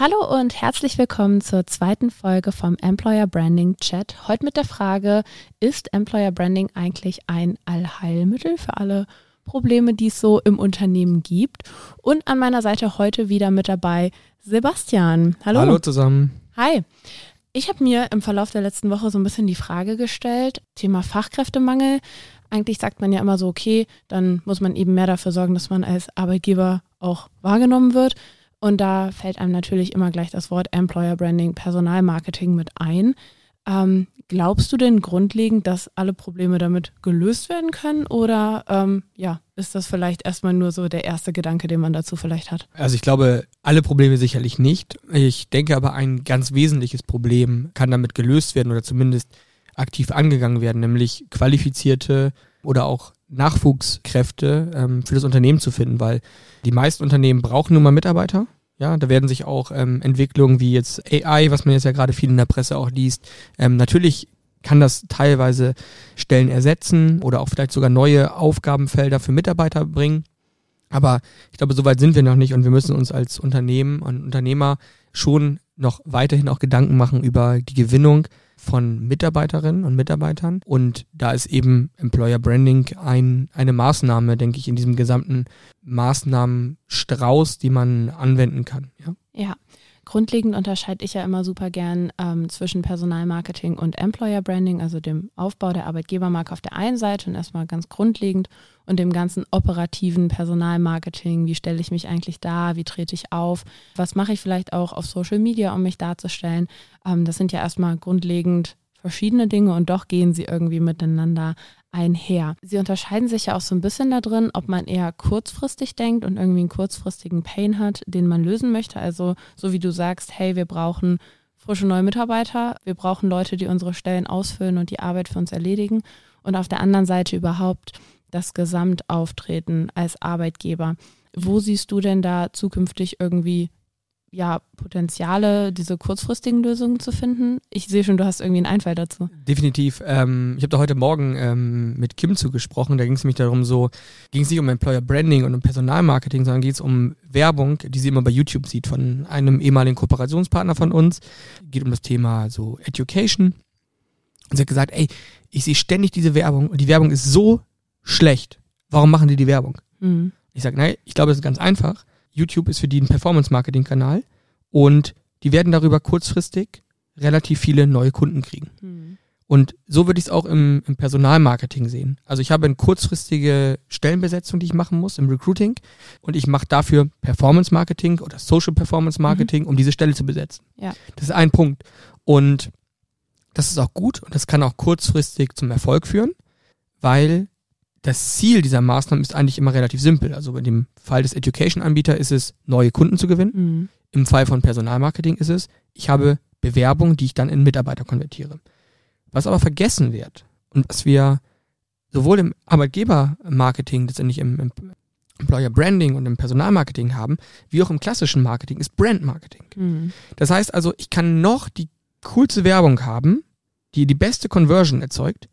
Hallo und herzlich willkommen zur zweiten Folge vom Employer Branding Chat. Heute mit der Frage, ist Employer Branding eigentlich ein Allheilmittel für alle Probleme, die es so im Unternehmen gibt? Und an meiner Seite heute wieder mit dabei Sebastian. Hallo. Hallo zusammen. Hi. Ich habe mir im Verlauf der letzten Woche so ein bisschen die Frage gestellt, Thema Fachkräftemangel. Eigentlich sagt man ja immer so, okay, dann muss man eben mehr dafür sorgen, dass man als Arbeitgeber auch wahrgenommen wird. Und da fällt einem natürlich immer gleich das Wort Employer Branding, Personalmarketing mit ein. Ähm, glaubst du denn grundlegend, dass alle Probleme damit gelöst werden können? Oder ähm, ja, ist das vielleicht erstmal nur so der erste Gedanke, den man dazu vielleicht hat? Also ich glaube, alle Probleme sicherlich nicht. Ich denke aber, ein ganz wesentliches Problem kann damit gelöst werden oder zumindest aktiv angegangen werden, nämlich qualifizierte oder auch Nachwuchskräfte ähm, für das Unternehmen zu finden, weil die meisten Unternehmen brauchen nun mal Mitarbeiter. Ja, da werden sich auch ähm, Entwicklungen wie jetzt AI, was man jetzt ja gerade viel in der Presse auch liest, ähm, natürlich kann das teilweise Stellen ersetzen oder auch vielleicht sogar neue Aufgabenfelder für Mitarbeiter bringen. Aber ich glaube, soweit sind wir noch nicht und wir müssen uns als Unternehmen und Unternehmer schon noch weiterhin auch Gedanken machen über die Gewinnung von Mitarbeiterinnen und Mitarbeitern. Und da ist eben Employer Branding ein, eine Maßnahme, denke ich, in diesem gesamten Maßnahmenstrauß, die man anwenden kann. Ja. ja. Grundlegend unterscheide ich ja immer super gern ähm, zwischen Personalmarketing und Employer Branding, also dem Aufbau der Arbeitgebermarke auf der einen Seite und erstmal ganz grundlegend und dem ganzen operativen Personalmarketing. Wie stelle ich mich eigentlich da? Wie trete ich auf? Was mache ich vielleicht auch auf Social Media, um mich darzustellen? Ähm, das sind ja erstmal grundlegend verschiedene Dinge und doch gehen sie irgendwie miteinander einher. Sie unterscheiden sich ja auch so ein bisschen da drin, ob man eher kurzfristig denkt und irgendwie einen kurzfristigen Pain hat, den man lösen möchte. Also so wie du sagst, hey, wir brauchen frische neue Mitarbeiter, wir brauchen Leute, die unsere Stellen ausfüllen und die Arbeit für uns erledigen. Und auf der anderen Seite überhaupt das Gesamtauftreten als Arbeitgeber. Wo siehst du denn da zukünftig irgendwie ja, Potenziale, diese kurzfristigen Lösungen zu finden? Ich sehe schon, du hast irgendwie einen Einfall dazu. Definitiv. Ähm, ich habe da heute Morgen ähm, mit Kim zugesprochen. Da ging es nämlich darum, so ging es nicht um Employer Branding und um Personalmarketing, sondern geht es um Werbung, die sie immer bei YouTube sieht von einem ehemaligen Kooperationspartner von uns. Geht um das Thema so Education. Und sie hat gesagt, ey, ich sehe ständig diese Werbung und die Werbung ist so schlecht. Warum machen die die Werbung? Mhm. Ich sage, nein, ich glaube, es ist ganz einfach YouTube ist für die ein Performance-Marketing-Kanal und die werden darüber kurzfristig relativ viele neue Kunden kriegen. Mhm. Und so würde ich es auch im, im Personalmarketing sehen. Also ich habe eine kurzfristige Stellenbesetzung, die ich machen muss im Recruiting und ich mache dafür Performance Marketing oder Social Performance Marketing, mhm. um diese Stelle zu besetzen. Ja. Das ist ein Punkt. Und das ist auch gut und das kann auch kurzfristig zum Erfolg führen, weil das Ziel dieser Maßnahmen ist eigentlich immer relativ simpel. Also in dem Fall des Education-Anbieters ist es, neue Kunden zu gewinnen. Mhm. Im Fall von Personalmarketing ist es, ich habe Bewerbung, die ich dann in Mitarbeiter konvertiere. Was aber vergessen wird und was wir sowohl im Arbeitgebermarketing, letztendlich im, im Employer Branding und im Personalmarketing haben, wie auch im klassischen Marketing, ist Brandmarketing. Mhm. Das heißt also, ich kann noch die coolste Werbung haben, die die beste Conversion erzeugt,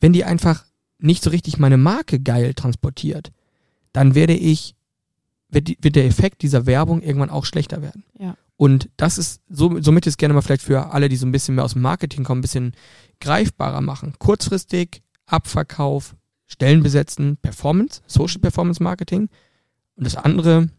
wenn die einfach nicht so richtig meine Marke geil transportiert, dann werde ich, wird, die, wird der Effekt dieser Werbung irgendwann auch schlechter werden. Ja. Und das ist, so, somit ist gerne mal vielleicht für alle, die so ein bisschen mehr aus dem Marketing kommen, ein bisschen greifbarer machen. Kurzfristig, Abverkauf, Stellen besetzen, Performance, Social Performance Marketing. Und das andere,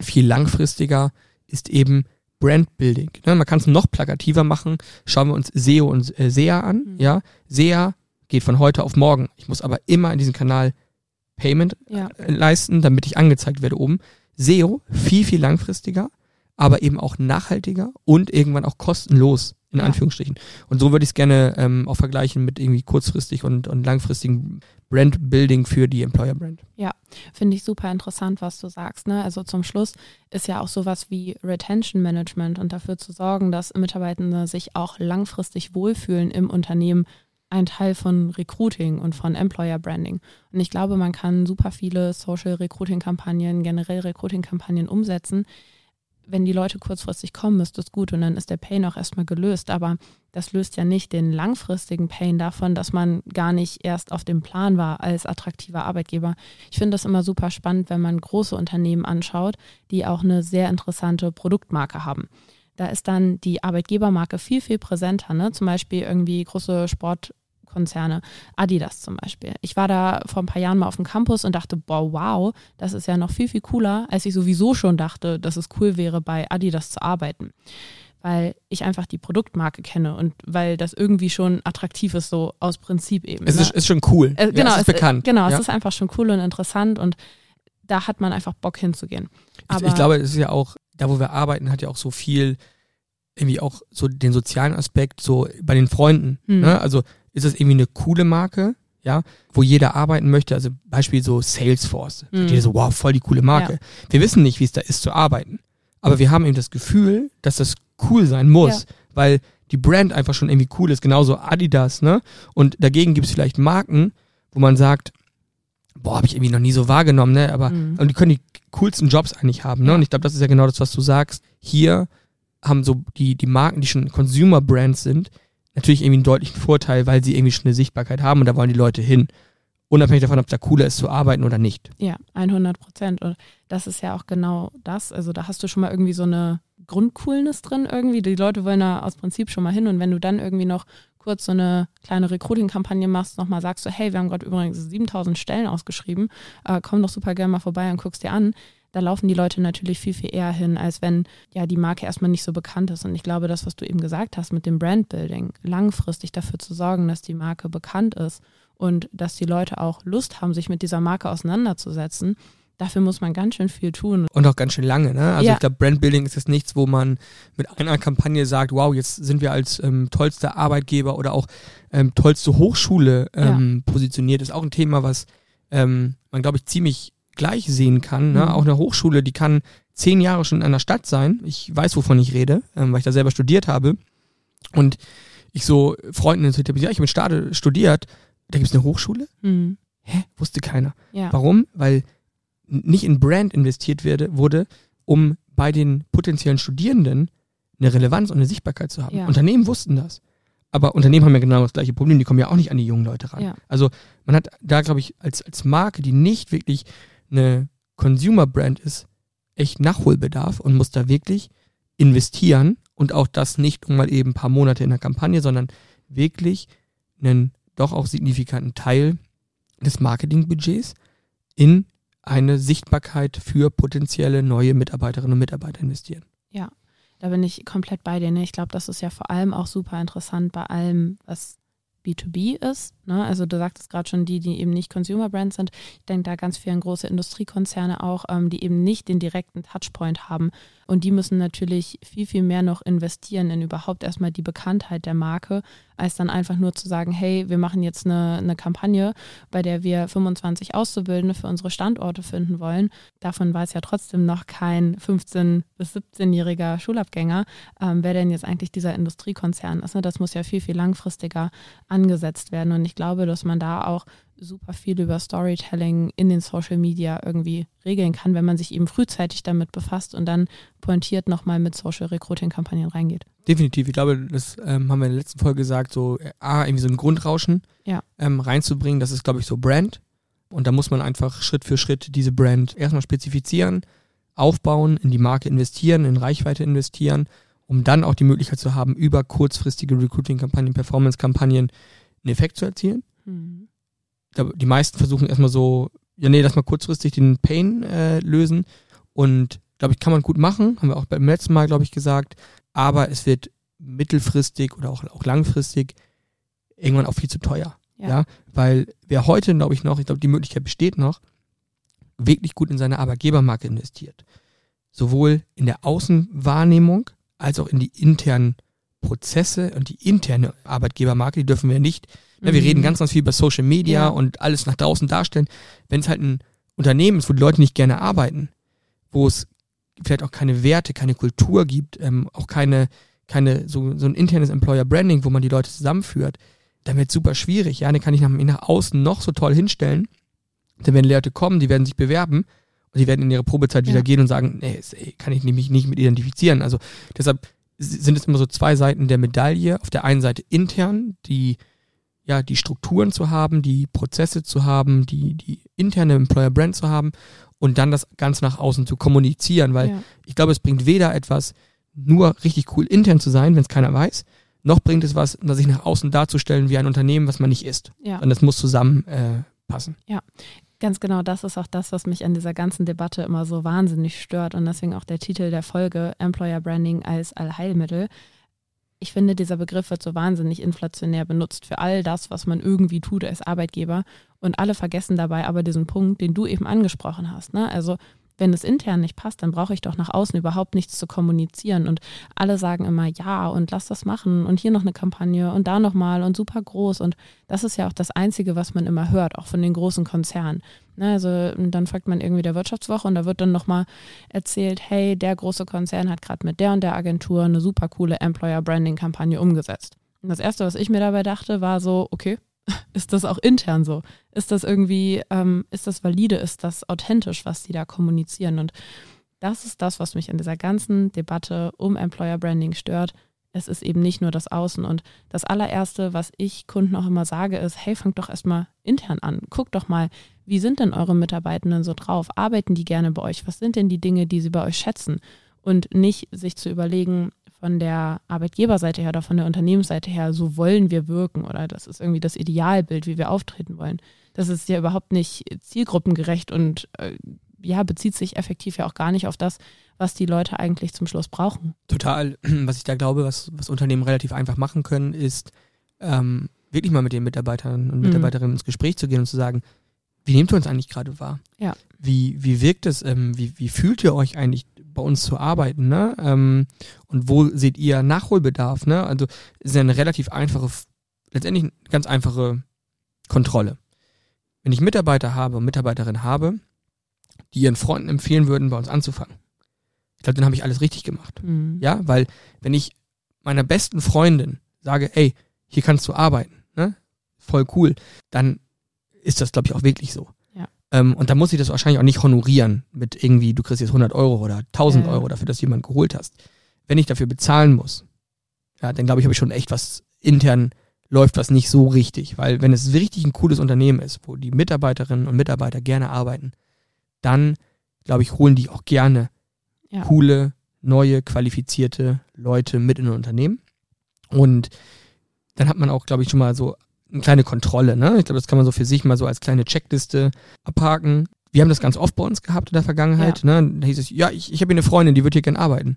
viel langfristiger, ist eben Brandbuilding. Ne, man kann es noch plakativer machen. Schauen wir uns SEO und äh, SEA an. Mhm. Ja, SEA geht von heute auf morgen. Ich muss aber immer in diesen Kanal Payment ja. Äh, leisten, damit ich angezeigt werde oben. SEO viel, viel langfristiger, aber eben auch nachhaltiger und irgendwann auch kostenlos, in ja. Anführungsstrichen. Und so würde ich es gerne ähm, auch vergleichen mit irgendwie kurzfristig und, und langfristigen Brand-Building für die Employer-Brand. Ja, finde ich super interessant, was du sagst. Ne? Also zum Schluss ist ja auch sowas wie Retention Management und dafür zu sorgen, dass Mitarbeitende sich auch langfristig wohlfühlen im Unternehmen, ein Teil von Recruiting und von Employer Branding. Und ich glaube, man kann super viele Social Recruiting Kampagnen, generell Recruiting Kampagnen umsetzen. wenn die Leute kurzfristig kommen, ist das gut und dann ist der Pain auch erstmal gelöst. Aber das löst ja nicht den langfristigen Pain davon, dass man gar nicht erst auf dem Plan war als attraktiver Arbeitgeber. Ich finde das immer super spannend, wenn man große Unternehmen anschaut, die auch eine sehr interessante Produktmarke haben. Da ist dann die Arbeitgebermarke viel, viel präsenter. Ne? Zum Beispiel irgendwie große Sport, Konzerne, Adidas zum Beispiel. Ich war da vor ein paar Jahren mal auf dem Campus und dachte, boah, wow, das ist ja noch viel, viel cooler, als ich sowieso schon dachte, dass es cool wäre, bei Adidas zu arbeiten. Weil ich einfach die Produktmarke kenne und weil das irgendwie schon attraktiv ist, so aus Prinzip eben. Es ne? ist, ist schon cool. Äh, genau, ja, es ist es, bekannt. Genau, ja. es ist einfach schon cool und interessant und da hat man einfach Bock hinzugehen. ich, ich glaube, es ist ja auch, da wo wir arbeiten, hat ja auch so viel irgendwie auch so den sozialen Aspekt so bei den Freunden. Hm. Ne? Also ist das irgendwie eine coole Marke, ja, wo jeder arbeiten möchte. Also Beispiel so Salesforce. Mhm. Jeder so, wow, voll die coole Marke. Wir wissen nicht, wie es da ist zu arbeiten. Aber wir haben eben das Gefühl, dass das cool sein muss, Ja. weil die Brand einfach schon irgendwie cool ist. Genauso Adidas, ne? Und dagegen gibt es vielleicht Marken, wo man sagt, boah, habe ich irgendwie noch nie so wahrgenommen, ne? Aber Mhm. und die können die coolsten Jobs eigentlich haben, ne? Ja. Und ich glaube, das ist ja genau das, was du sagst. Hier haben so die, die Marken, die schon Consumer Brands sind, natürlich irgendwie einen deutlichen Vorteil, weil sie irgendwie schon eine Sichtbarkeit haben und da wollen die Leute hin. Unabhängig davon, ob da cooler ist zu arbeiten oder nicht. Ja, 100 Prozent. Und das ist ja auch genau das. Also da hast du schon mal irgendwie so eine Grundcoolness drin irgendwie. Die Leute wollen da aus Prinzip schon mal hin. Und wenn du dann irgendwie noch kurz so eine kleine Recruiting-Kampagne machst, nochmal sagst du, hey, wir haben gerade übrigens 7000 Stellen ausgeschrieben, äh, komm doch super gerne mal vorbei und guckst dir an. Da laufen die Leute natürlich viel, viel eher hin, als wenn ja die Marke erstmal nicht so bekannt ist. Und ich glaube, das, was du eben gesagt hast mit dem Brandbuilding, langfristig dafür zu sorgen, dass die Marke bekannt ist und dass die Leute auch Lust haben, sich mit dieser Marke auseinanderzusetzen, dafür muss man ganz schön viel tun. Und auch ganz schön lange, ne? Also Ja. ich glaube, Brandbuilding ist jetzt nichts, wo man mit einer Kampagne sagt, wow, jetzt sind wir als ähm, tollster Arbeitgeber oder auch ähm, tollste Hochschule ähm, positioniert. Ist auch ein Thema, was ähm, man, glaube ich, ziemlich gleich sehen kann. Ne? Mhm. Auch eine Hochschule, die kann zehn Jahre schon in einer Stadt sein. Ich weiß, wovon ich rede, ähm, weil ich da selber studiert habe. Und ich so Freunden erzählt habe, ja, ich habe in Stade studiert, da gibt es eine Hochschule? Mhm. Hä? Wusste keiner. Ja. Warum? Weil nicht in Brand investiert werde, wurde, um bei den potenziellen Studierenden eine Relevanz und eine Sichtbarkeit zu haben. Ja. Unternehmen wussten das. Aber Unternehmen haben ja genau das gleiche Problem, die kommen ja auch nicht an die jungen Leute ran. Ja. Also man hat da, glaube ich, als, als Marke, die nicht wirklich eine Consumer-Brand ist, echt Nachholbedarf und muss da wirklich investieren und auch das nicht mal eben ein paar Monate in der Kampagne, sondern wirklich einen doch auch signifikanten Teil des Marketingbudgets in eine Sichtbarkeit für potenzielle neue Mitarbeiterinnen und Mitarbeiter investieren. Da bin ich komplett bei dir. Ne? Ich glaube, das ist ja vor allem auch super interessant bei allem, was B2B ist. Ne? Also du sagtest gerade schon die, die eben nicht Consumer Brands sind. Ich denke da ganz viel an große Industriekonzerne auch, ähm, die eben nicht den direkten Touchpoint haben. Und die müssen natürlich viel, viel mehr noch investieren in überhaupt erstmal die Bekanntheit der Marke, als dann einfach nur zu sagen, hey, wir machen jetzt eine, eine Kampagne, bei der wir 25 Auszubildende für unsere Standorte finden wollen. Davon weiß ja trotzdem noch kein 15- bis 17-jähriger Schulabgänger, ähm, wer denn jetzt eigentlich dieser Industriekonzern ist. Ne? Das muss ja viel, viel langfristiger angesetzt werden. Und ich glaube, dass man da auch super viel über Storytelling in den Social Media irgendwie regeln kann, wenn man sich eben frühzeitig damit befasst und dann pointiert nochmal mit Social Recruiting Kampagnen reingeht. Definitiv. Ich glaube, das ähm, haben wir in der letzten Folge gesagt, so äh, A, irgendwie so ein Grundrauschen Ja. ähm, reinzubringen. Das ist, glaube ich, so Brand. Und da muss man einfach Schritt für Schritt diese Brand erstmal spezifizieren, aufbauen, in die Marke investieren, in Reichweite investieren, um dann auch die Möglichkeit zu haben, über kurzfristige Recruiting-Kampagnen, Performance-Kampagnen einen Effekt zu erzielen. Mhm. Die meisten versuchen erstmal so, ja nee, lass mal kurzfristig den Pain äh, lösen. Und glaube ich, kann man gut machen, haben wir auch beim letzten Mal, glaube ich, gesagt. Aber es wird mittelfristig oder auch, auch langfristig irgendwann auch viel zu teuer. Ja. Ja, weil wer heute, glaube ich, noch, ich glaube, die Möglichkeit besteht noch, wirklich gut in seine Arbeitgebermarke investiert. Sowohl in der Außenwahrnehmung als auch in die internen Prozesse und die interne Arbeitgebermarke, die dürfen wir nicht. Ne, wir Mhm. reden ganz, ganz viel über Social Media Ja. und alles nach draußen darstellen. Wenn es halt ein Unternehmen ist, wo die Leute nicht gerne arbeiten, wo es vielleicht auch keine Werte, keine Kultur gibt, ähm, auch keine, keine so, so ein internes Employer Branding, wo man die Leute zusammenführt, dann wird es super schwierig. Ja, dann kann ich nach, nach außen noch so toll hinstellen. Dann werden Leute kommen, die werden sich bewerben Und sie werden in ihre Probezeit wieder Ja. gehen und sagen, nee, kann ich mich nicht mit identifizieren. Also deshalb sind es immer so zwei Seiten der Medaille. Auf der einen Seite intern, die ja, die Strukturen zu haben, die Prozesse zu haben, die, die interne Employer Brand zu haben und dann das Ganze nach außen zu kommunizieren, weil ja. ich glaube, es bringt weder etwas, nur richtig cool intern zu sein, wenn es keiner weiß, noch bringt es was, sich nach außen darzustellen wie ein Unternehmen, was man nicht ist. ja. Und das muss zusammen äh, passen. Ganz genau, das ist auch das, was mich an dieser ganzen Debatte immer so wahnsinnig stört und deswegen auch der Titel der Folge Employer Branding als Allheilmittel. Ich finde, dieser Begriff wird so wahnsinnig inflationär benutzt für all das, was man irgendwie tut als Arbeitgeber und alle vergessen dabei aber diesen Punkt, den du eben angesprochen hast. Ne? Also wenn es intern nicht passt, dann brauche ich doch nach außen überhaupt nichts zu kommunizieren. Und alle sagen immer, ja, und lass das machen und hier noch eine Kampagne und da nochmal und super groß. Und das ist ja auch das Einzige, was man immer hört, auch von den großen Konzernen. Ne, also dann folgt man irgendwie der Wirtschaftswoche und da wird dann nochmal erzählt, hey, der große Konzern hat gerade mit der und der Agentur eine super coole Employer Branding Kampagne umgesetzt. Und das Erste, was ich mir dabei dachte, war so, okay, ist das auch intern so? Ist das irgendwie, ähm, ist das valide, ist das authentisch, was die da kommunizieren? Und das ist das, was mich in dieser ganzen Debatte um Employer Branding stört. Es ist eben nicht nur das Außen. Und das allererste, was ich Kunden auch immer sage, ist, hey, fangt doch erstmal intern an. Guckt doch mal, wie sind denn eure Mitarbeitenden so drauf? Arbeiten die gerne bei euch? Was sind denn die Dinge, die sie bei euch schätzen? Und nicht sich zu überlegen, von der Arbeitgeberseite her oder von der Unternehmensseite her, so wollen wir wirken oder das ist irgendwie das Idealbild, wie wir auftreten wollen. Das ist ja überhaupt nicht zielgruppengerecht und äh, ja, bezieht sich effektiv ja auch gar nicht auf das, was die Leute eigentlich zum Schluss brauchen. Total. Was ich da glaube, was, was Unternehmen relativ einfach machen können, ist ähm, wirklich mal mit den Mitarbeitern und Mhm. Mitarbeiterinnen ins Gespräch zu gehen und zu sagen, wie nehmt ihr uns eigentlich gerade wahr? Ja. Wie, wie wirkt es, ähm, wie, wie fühlt ihr euch eigentlich bei uns zu arbeiten, ne? Ähm, und wo seht ihr Nachholbedarf, ne? Also es ist ja eine relativ einfache, letztendlich eine ganz einfache Kontrolle. Wenn ich Mitarbeiter habe und Mitarbeiterinnen habe, die ihren Freunden empfehlen würden, bei uns anzufangen, ich glaube, dann habe ich alles richtig gemacht. Mhm. Ja, weil wenn ich meiner besten Freundin sage, ey, hier kannst du arbeiten, ne? Voll cool, dann ist das, glaube ich, auch wirklich so. Ähm, und da muss ich das wahrscheinlich auch nicht honorieren mit irgendwie, du kriegst jetzt 100 Euro oder 1000 Ja, ja. Euro dafür, dass du jemanden geholt hast. Wenn ich dafür bezahlen muss, ja, dann glaube ich, habe ich schon echt was intern läuft was nicht so richtig. Weil wenn es richtig ein cooles Unternehmen ist, wo die Mitarbeiterinnen und Mitarbeiter gerne arbeiten, dann, glaube ich, holen die auch gerne Ja. coole, neue, qualifizierte Leute mit in ein Unternehmen. Und dann hat man auch, glaube ich, schon mal so eine kleine Kontrolle. Ne? Ich glaube, das kann man so für sich mal so als kleine Checkliste abhaken. Wir haben das ganz oft bei uns gehabt in der Vergangenheit. Ne? Da hieß es, ja, ich, ich habe hier eine Freundin, die wird hier gerne arbeiten.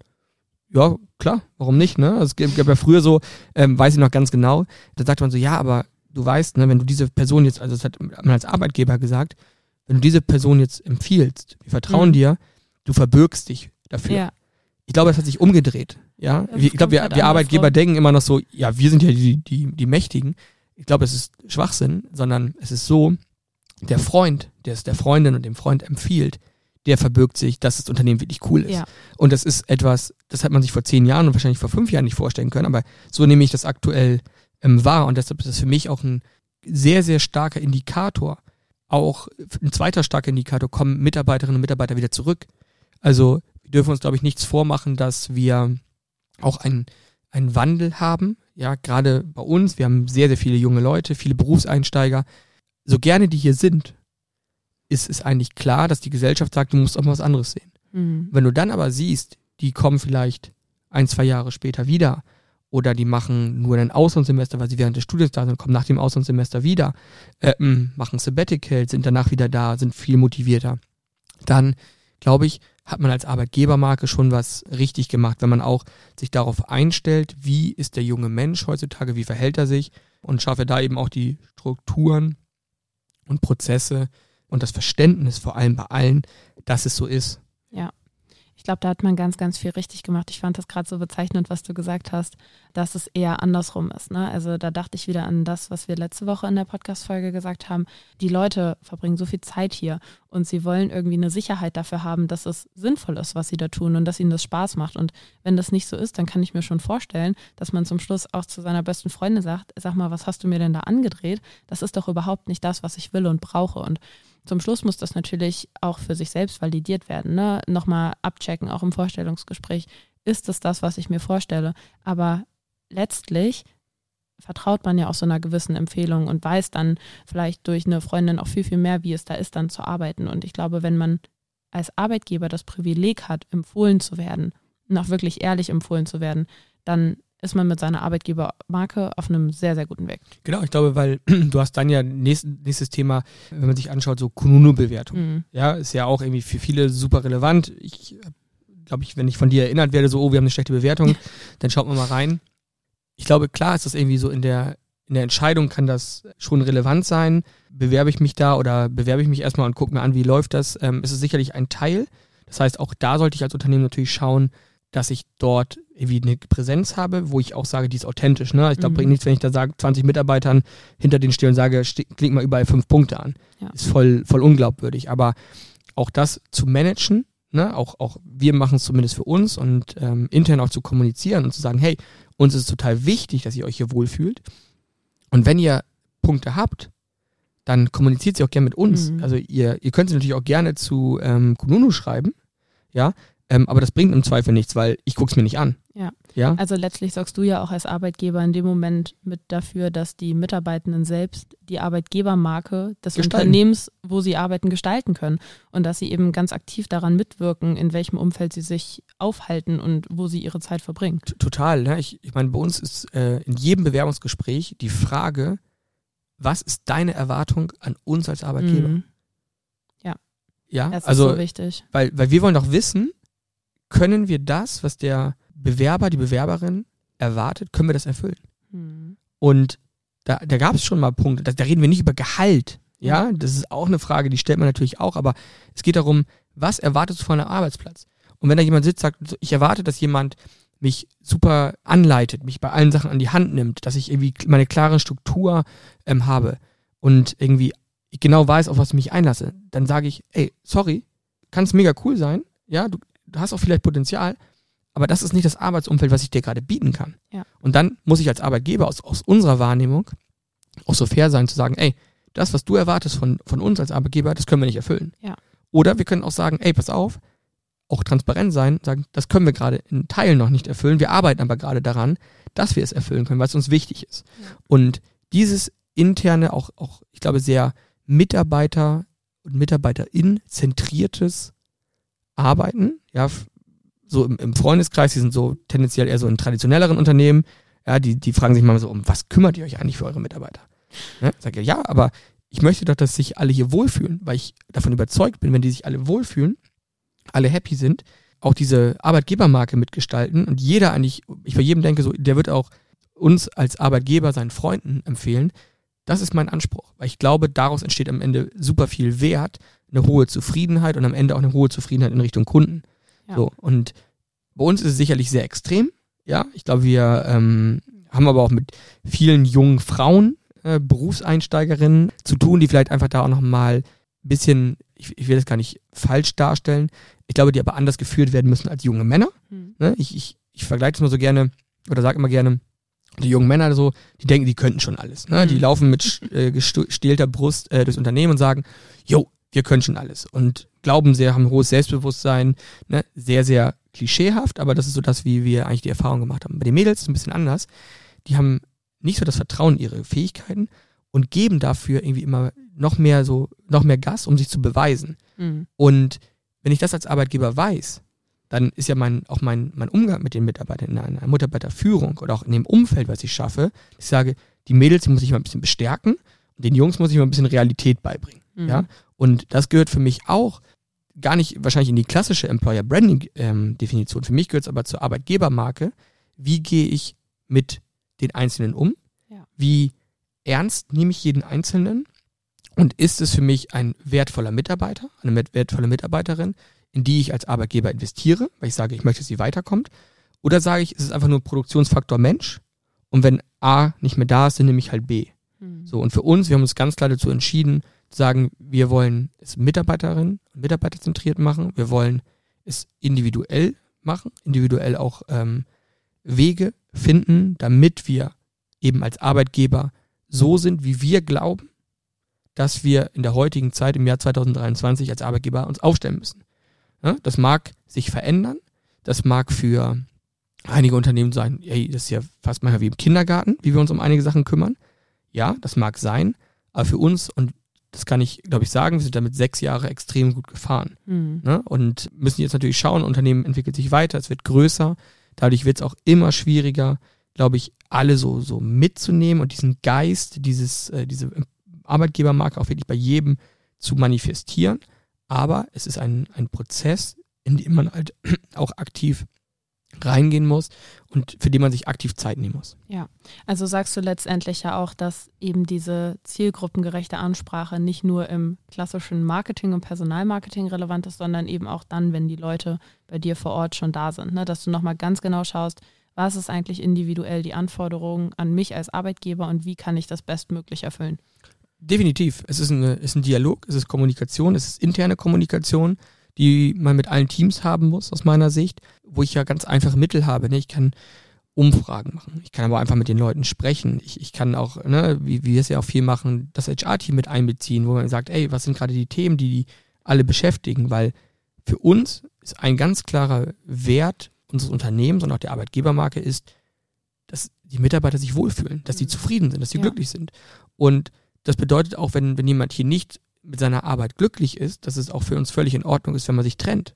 Ja, klar, warum nicht? Ne? Also Es gab ja früher so, ähm, weiß ich noch ganz genau, da sagt man so, ja, aber du weißt, ne, wenn du diese Person jetzt, also das hat man als Arbeitgeber gesagt, wenn du diese Person jetzt empfiehlst, wir vertrauen Mhm. dir, du verbürgst dich dafür. Ja, Ich glaube, es hat sich umgedreht. Ja, Ja, ich glaube, wir, kommt wir halt Arbeitgeber denken immer noch so, ja, wir sind ja die, die, die Mächtigen. Ich glaube, es ist Schwachsinn, sondern es ist so, der Freund, der es der Freundin und dem Freund empfiehlt, der verbirgt sich, dass das Unternehmen wirklich cool ist. Ja. Und das ist etwas, das hat man sich vor zehn Jahren und wahrscheinlich vor fünf Jahren nicht vorstellen können, aber so nehme ich das aktuell ähm, wahr. Und deshalb ist das für mich auch ein sehr, sehr starker Indikator. Auch ein zweiter starker Indikator, kommen Mitarbeiterinnen und Mitarbeiter wieder zurück. Also wir dürfen uns, glaube ich, nichts vormachen, dass wir auch einen, einen Wandel haben. Ja, gerade bei uns, wir haben sehr, sehr viele junge Leute, viele Berufseinsteiger. So gerne die hier sind, ist es eigentlich klar, dass die Gesellschaft sagt, du musst auch mal was anderes sehen. Mhm. Wenn du dann aber siehst, die kommen vielleicht ein, zwei Jahre später wieder oder die machen nur ein Auslandssemester, weil sie während des Studiums da sind kommen nach dem Auslandssemester wieder, äh, mh, machen Sabbatical, sind danach wieder da, sind viel motivierter, dann glaube ich, hat man als Arbeitgebermarke schon was richtig gemacht, wenn man auch sich darauf einstellt, wie ist der junge Mensch heutzutage, wie verhält er sich und schaffe da eben auch die Strukturen und Prozesse und das Verständnis vor allem bei allen, dass es so ist. Ich glaube, da hat man ganz, ganz viel richtig gemacht. Ich fand das gerade so bezeichnend, was du gesagt hast, dass es eher andersrum ist. Ne? Also da dachte ich wieder an das, was wir letzte Woche in der Podcast-Folge gesagt haben. Die Leute verbringen so viel Zeit hier und sie wollen irgendwie eine Sicherheit dafür haben, dass es sinnvoll ist, was sie da tun und dass ihnen das Spaß macht. Und wenn das nicht so ist, dann kann ich mir schon vorstellen, dass man zum Schluss auch zu seiner besten Freundin sagt, sag mal, was hast du mir denn da angedreht? Das ist doch überhaupt nicht das, was ich will und brauche. Und zum Schluss muss das natürlich auch für sich selbst validiert werden. Ne? Nochmal abchecken, auch im Vorstellungsgespräch. Ist es das, was ich mir vorstelle? Aber letztlich vertraut man ja auch so einer gewissen Empfehlung und weiß dann vielleicht durch eine Freundin auch viel, viel mehr, wie es da ist, dann zu arbeiten. Und ich glaube, wenn man als Arbeitgeber das Privileg hat, empfohlen zu werden auch wirklich ehrlich empfohlen zu werden, dann ist man mit seiner Arbeitgebermarke auf einem sehr, sehr guten Weg. Genau, ich glaube, weil du hast dann ja nächstes, nächstes Thema, wenn man sich anschaut, so Kununu-Bewertung. Mhm. Ja, ist ja auch irgendwie für viele super relevant. Ich glaube ich, wenn ich von dir erinnert werde, so, oh, wir haben eine schlechte Bewertung, dann schaut man mal rein ich glaube, klar ist das irgendwie so in der, in der Entscheidung kann das schon relevant sein. Bewerbe ich mich da oder bewerbe ich mich erstmal und gucke mir an, wie läuft das, ähm, ist es sicherlich ein Teil. Das heißt, auch da sollte ich als Unternehmen natürlich schauen, dass ich dort irgendwie eine Präsenz habe, wo ich auch sage, die ist authentisch. Ne? Ich glaube, mhm. bringt nichts, wenn ich da sage, 20 Mitarbeitern hinter denen stehe und sage, klingt mal überall fünf Punkte an. Ja. Ist voll, voll unglaubwürdig. Aber auch das zu managen, ne? auch, auch wir machen es zumindest für uns und ähm, intern auch zu kommunizieren und zu sagen, hey, uns ist es total wichtig, dass ihr euch hier wohlfühlt. Und wenn ihr Punkte habt, dann kommuniziert sie auch gerne mit uns. Mhm. Also ihr, ihr könnt sie natürlich auch gerne zu ähm, Kununu schreiben, ja, ähm, aber das bringt im Zweifel nichts, weil ich gucke es mir nicht an. Ja. ja. Also letztlich sorgst du ja auch als Arbeitgeber in dem Moment mit dafür, dass die Mitarbeitenden selbst die Arbeitgebermarke des gestalten. Unternehmens, wo sie arbeiten, gestalten können. Und dass sie eben ganz aktiv daran mitwirken, in welchem Umfeld sie sich aufhalten und wo sie ihre Zeit verbringen. Total. Ne? Ich, ich meine, bei uns ist äh, in jedem Bewerbungsgespräch die Frage, was ist deine Erwartung an uns als Arbeitgeber? Mhm. Ja. Ja, das also, ist so wichtig. Weil, weil wir wollen doch wissen, können wir das, was der Bewerber, die Bewerberin erwartet, können wir das erfüllen? Mhm. Und da, da gab es schon mal Punkte, da, da, reden wir nicht über Gehalt. Ja, das ist auch eine Frage, die stellt man natürlich auch, aber es geht darum, was erwartest du von einem Arbeitsplatz? Und wenn da jemand sitzt, sagt, ich erwarte, dass jemand mich super anleitet, mich bei allen Sachen an die Hand nimmt, dass ich irgendwie meine klare Struktur ähm, habe und irgendwie ich genau weiß, auf was ich mich einlasse, dann sage ich, ey, sorry, kann es mega cool sein, ja, du, du hast auch vielleicht Potenzial, aber das ist nicht das Arbeitsumfeld, was ich dir gerade bieten kann. Ja. Und dann muss ich als Arbeitgeber aus, aus unserer Wahrnehmung auch so fair sein zu sagen, ey, das, was du erwartest von, von uns als Arbeitgeber, das können wir nicht erfüllen. Ja. Oder wir können auch sagen, ey, pass auf, auch transparent sein, sagen, das können wir gerade in Teilen noch nicht erfüllen, wir arbeiten aber gerade daran, dass wir es erfüllen können, weil es uns wichtig ist. Ja. Und dieses interne, auch, auch, ich glaube, sehr Mitarbeiter- und Mitarbeiterin zentriertes Arbeiten, ja, so im, im Freundeskreis, die sind so tendenziell eher so in traditionelleren Unternehmen, ja, die, die fragen sich mal so, um was kümmert ihr euch eigentlich für eure Mitarbeiter? Ja, sag ich, ja, aber ich möchte doch, dass sich alle hier wohlfühlen, weil ich davon überzeugt bin, wenn die sich alle wohlfühlen, alle happy sind, auch diese Arbeitgebermarke mitgestalten und jeder eigentlich, ich bei jedem denke so, der wird auch uns als Arbeitgeber seinen Freunden empfehlen. Das ist mein Anspruch, weil ich glaube, daraus entsteht am Ende super viel Wert, eine hohe Zufriedenheit und am Ende auch eine hohe Zufriedenheit in Richtung Kunden. Ja. So, und bei uns ist es sicherlich sehr extrem. Ja, ich glaube, wir ähm, haben aber auch mit vielen jungen Frauen, äh, Berufseinsteigerinnen zu tun, die vielleicht einfach da auch nochmal ein bisschen, ich, ich will das gar nicht falsch darstellen, ich glaube, die aber anders geführt werden müssen als junge Männer. Mhm. Ne? Ich, ich, ich vergleiche das mal so gerne oder sage immer gerne, die jungen Männer so, die denken, die könnten schon alles. Ne? Mhm. Die laufen mit äh, gestählter Brust äh, durchs Unternehmen und sagen, jo, wir können schon alles. Und glauben sehr, haben ein hohes Selbstbewusstsein, ne? sehr, sehr klischeehaft, aber das ist so das, wie wir eigentlich die Erfahrung gemacht haben. Bei den Mädels ist es ein bisschen anders. Die haben nicht so das Vertrauen in ihre Fähigkeiten und geben dafür irgendwie immer noch mehr so, noch mehr Gas, um sich zu beweisen. Mhm. Und wenn ich das als Arbeitgeber weiß, dann ist ja mein, auch mein, mein Umgang mit den Mitarbeitern in einer Mitarbeiterführung oder auch in dem Umfeld, was ich schaffe, ich sage, die Mädels, die muss ich mal ein bisschen bestärken und den Jungs muss ich mal ein bisschen Realität beibringen. Mhm. Ja? Und das gehört für mich auch gar nicht wahrscheinlich in die klassische Employer Branding ähm, Definition. Für mich gehört es aber zur Arbeitgebermarke. Wie gehe ich mit den Einzelnen um? Ja. Wie ernst nehme ich jeden Einzelnen? Und ist es für mich ein wertvoller Mitarbeiter, eine wertvolle Mitarbeiterin, in die ich als Arbeitgeber investiere, weil ich sage, ich möchte, dass sie weiterkommt? Oder sage ich, es ist einfach nur Produktionsfaktor Mensch und wenn A nicht mehr da ist, dann nehme ich halt B. Mhm. So, und für uns, wir haben uns ganz klar dazu entschieden, sagen, wir wollen es Mitarbeiterinnen und Mitarbeiter zentriert machen, wir wollen es individuell machen, individuell auch ähm, Wege finden, damit wir eben als Arbeitgeber so sind, wie wir glauben, dass wir in der heutigen Zeit im Jahr 2023 als Arbeitgeber uns aufstellen müssen. Ja, das mag sich verändern, das mag für einige Unternehmen sein, ey, das ist ja fast manchmal wie im Kindergarten, wie wir uns um einige Sachen kümmern. Ja, das mag sein, aber für uns, und das kann ich, glaube ich, sagen, wir sind damit sechs Jahre extrem gut gefahren. Mhm. Ne? Und müssen jetzt natürlich schauen, Unternehmen entwickelt sich weiter, es wird größer, dadurch wird es auch immer schwieriger, glaube ich, alle so, so mitzunehmen und diesen Geist, dieses, äh, diese Arbeitgebermarke auch wirklich bei jedem zu manifestieren. Aber es ist ein, ein Prozess, in dem man halt auch aktiv reingehen muss und für den man sich aktiv Zeit nehmen muss. Ja, also sagst du letztendlich ja auch, dass eben diese zielgruppengerechte Ansprache nicht nur im klassischen Marketing und Personalmarketing relevant ist, sondern eben auch dann, wenn die Leute bei dir vor Ort schon da sind. Ne? Dass du nochmal ganz genau schaust, was ist eigentlich individuell die Anforderung an mich als Arbeitgeber und wie kann ich das bestmöglich erfüllen? Definitiv. Es ist, eine, ist ein Dialog, es ist Kommunikation, es ist interne Kommunikation, die man mit allen Teams haben muss, aus meiner Sicht, wo ich ja ganz einfache Mittel habe. Ne? Ich kann Umfragen machen. Ich kann aber einfach mit den Leuten sprechen. Ich, ich kann auch, ne, wie, wie wir es ja auch viel machen, das HR-Team mit einbeziehen, wo man sagt, ey, was sind gerade die Themen, die die alle beschäftigen? Weil für uns ist ein ganz klarer Wert unseres Unternehmens und auch der Arbeitgebermarke ist, dass die Mitarbeiter sich wohlfühlen, dass sie mhm. zufrieden sind, dass sie ja. glücklich sind. Und das bedeutet auch, wenn, wenn jemand hier nicht mit seiner Arbeit glücklich ist, dass es auch für uns völlig in Ordnung ist, wenn man sich trennt.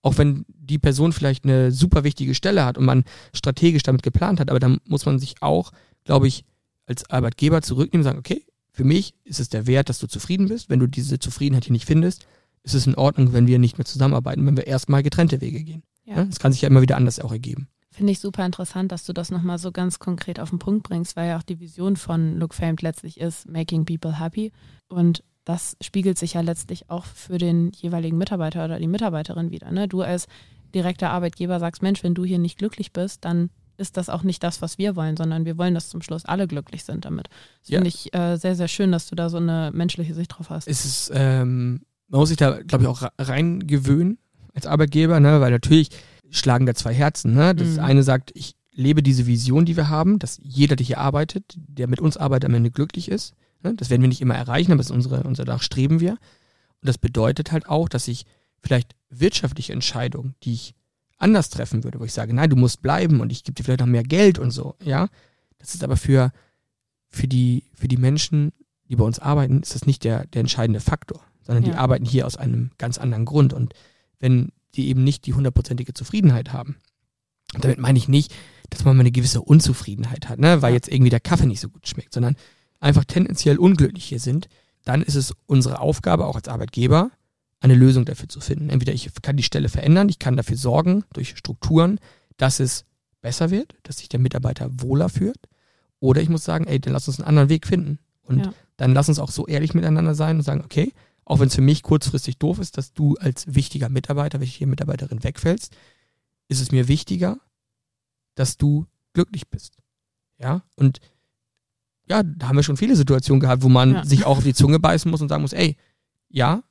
Auch wenn die Person vielleicht eine super wichtige Stelle hat und man strategisch damit geplant hat, aber dann muss man sich auch, glaube ich, als Arbeitgeber zurücknehmen und sagen, okay, für mich ist es der Wert, dass du zufrieden bist. Wenn du diese Zufriedenheit hier nicht findest, ist es in Ordnung, wenn wir nicht mehr zusammenarbeiten, wenn wir erstmal getrennte Wege gehen. Ja. Das kann sich ja immer wieder anders auch ergeben. Finde ich super interessant, dass du das nochmal so ganz konkret auf den Punkt bringst, weil ja auch die Vision von Look Famed letztlich ist, making people happy. Und das spiegelt sich ja letztlich auch für den jeweiligen Mitarbeiter oder die Mitarbeiterin wieder. Ne? Du als direkter Arbeitgeber sagst, Mensch, wenn du hier nicht glücklich bist, dann ist das auch nicht das, was wir wollen, sondern wir wollen, dass zum Schluss alle glücklich sind damit. Das ja. finde ich äh, sehr, sehr schön, dass du da so eine menschliche Sicht drauf hast. Es ist, ähm, man muss sich da, glaube ich, auch reingewöhnen als Arbeitgeber, ne? weil natürlich schlagen da zwei Herzen. Ne? Das mhm. eine sagt, ich lebe diese Vision, die wir haben, dass jeder, der hier arbeitet, der mit uns arbeitet, am Ende glücklich ist. Ne? Das werden wir nicht immer erreichen, aber das ist unsere, unser Dach streben wir. Und das bedeutet halt auch, dass ich vielleicht wirtschaftliche Entscheidungen, die ich anders treffen würde, wo ich sage, nein, du musst bleiben und ich gebe dir vielleicht noch mehr Geld und so, ja. Das ist aber für, für die, für die Menschen, die bei uns arbeiten, ist das nicht der, der entscheidende Faktor, sondern ja. die arbeiten hier aus einem ganz anderen Grund. Und wenn die eben nicht die hundertprozentige Zufriedenheit haben. Damit meine ich nicht, dass man mal eine gewisse Unzufriedenheit hat, ne, weil jetzt irgendwie der Kaffee nicht so gut schmeckt, sondern einfach tendenziell unglücklich hier sind, dann ist es unsere Aufgabe, auch als Arbeitgeber, eine Lösung dafür zu finden. Entweder ich kann die Stelle verändern, ich kann dafür sorgen, durch Strukturen, dass es besser wird, dass sich der Mitarbeiter wohler führt, oder ich muss sagen, ey, dann lass uns einen anderen Weg finden. Und ja. dann lass uns auch so ehrlich miteinander sein und sagen, okay, auch wenn es für mich kurzfristig doof ist, dass du als wichtiger Mitarbeiter, wichtige Mitarbeiterin wegfällst, ist es mir wichtiger, dass du glücklich bist. Ja, und ja, da haben wir schon viele Situationen gehabt, wo man ja. sich auch auf die Zunge beißen muss und sagen muss, ey, ja,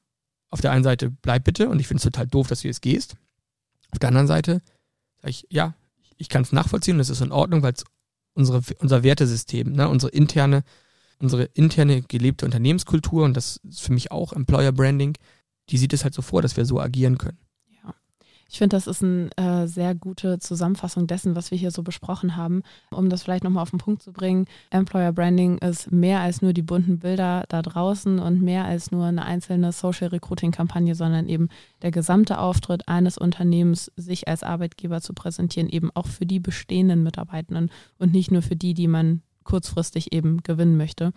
auf der einen Seite bleib bitte und ich finde es total doof, dass du jetzt gehst. Auf der anderen Seite sage ich, ja, ich kann es nachvollziehen und es ist in Ordnung, weil es unsere, unser Wertesystem, ne, unsere interne unsere interne gelebte Unternehmenskultur, und das ist für mich auch Employer Branding, die sieht es halt so vor, dass wir so agieren können. Ich finde, das ist eine äh, sehr gute Zusammenfassung dessen, was wir hier so besprochen haben. Um das vielleicht nochmal auf den Punkt zu bringen, Employer Branding ist mehr als nur die bunten Bilder da draußen und mehr als nur eine einzelne Social Recruiting Kampagne, sondern eben der gesamte Auftritt eines Unternehmens, sich als Arbeitgeber zu präsentieren, eben auch für die bestehenden Mitarbeitenden und nicht nur für die, die man kurzfristig eben gewinnen möchte.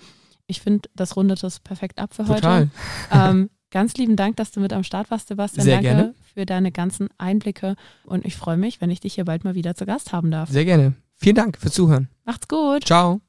Ich finde, das rundet es perfekt ab für Total. heute. Ähm, ganz lieben Dank, dass du mit am Start warst, Sebastian. Sehr Danke gerne. für deine ganzen Einblicke und ich freue mich, wenn ich dich hier bald mal wieder zu Gast haben darf. Sehr gerne. Vielen Dank fürs Zuhören. Macht's gut. Ciao.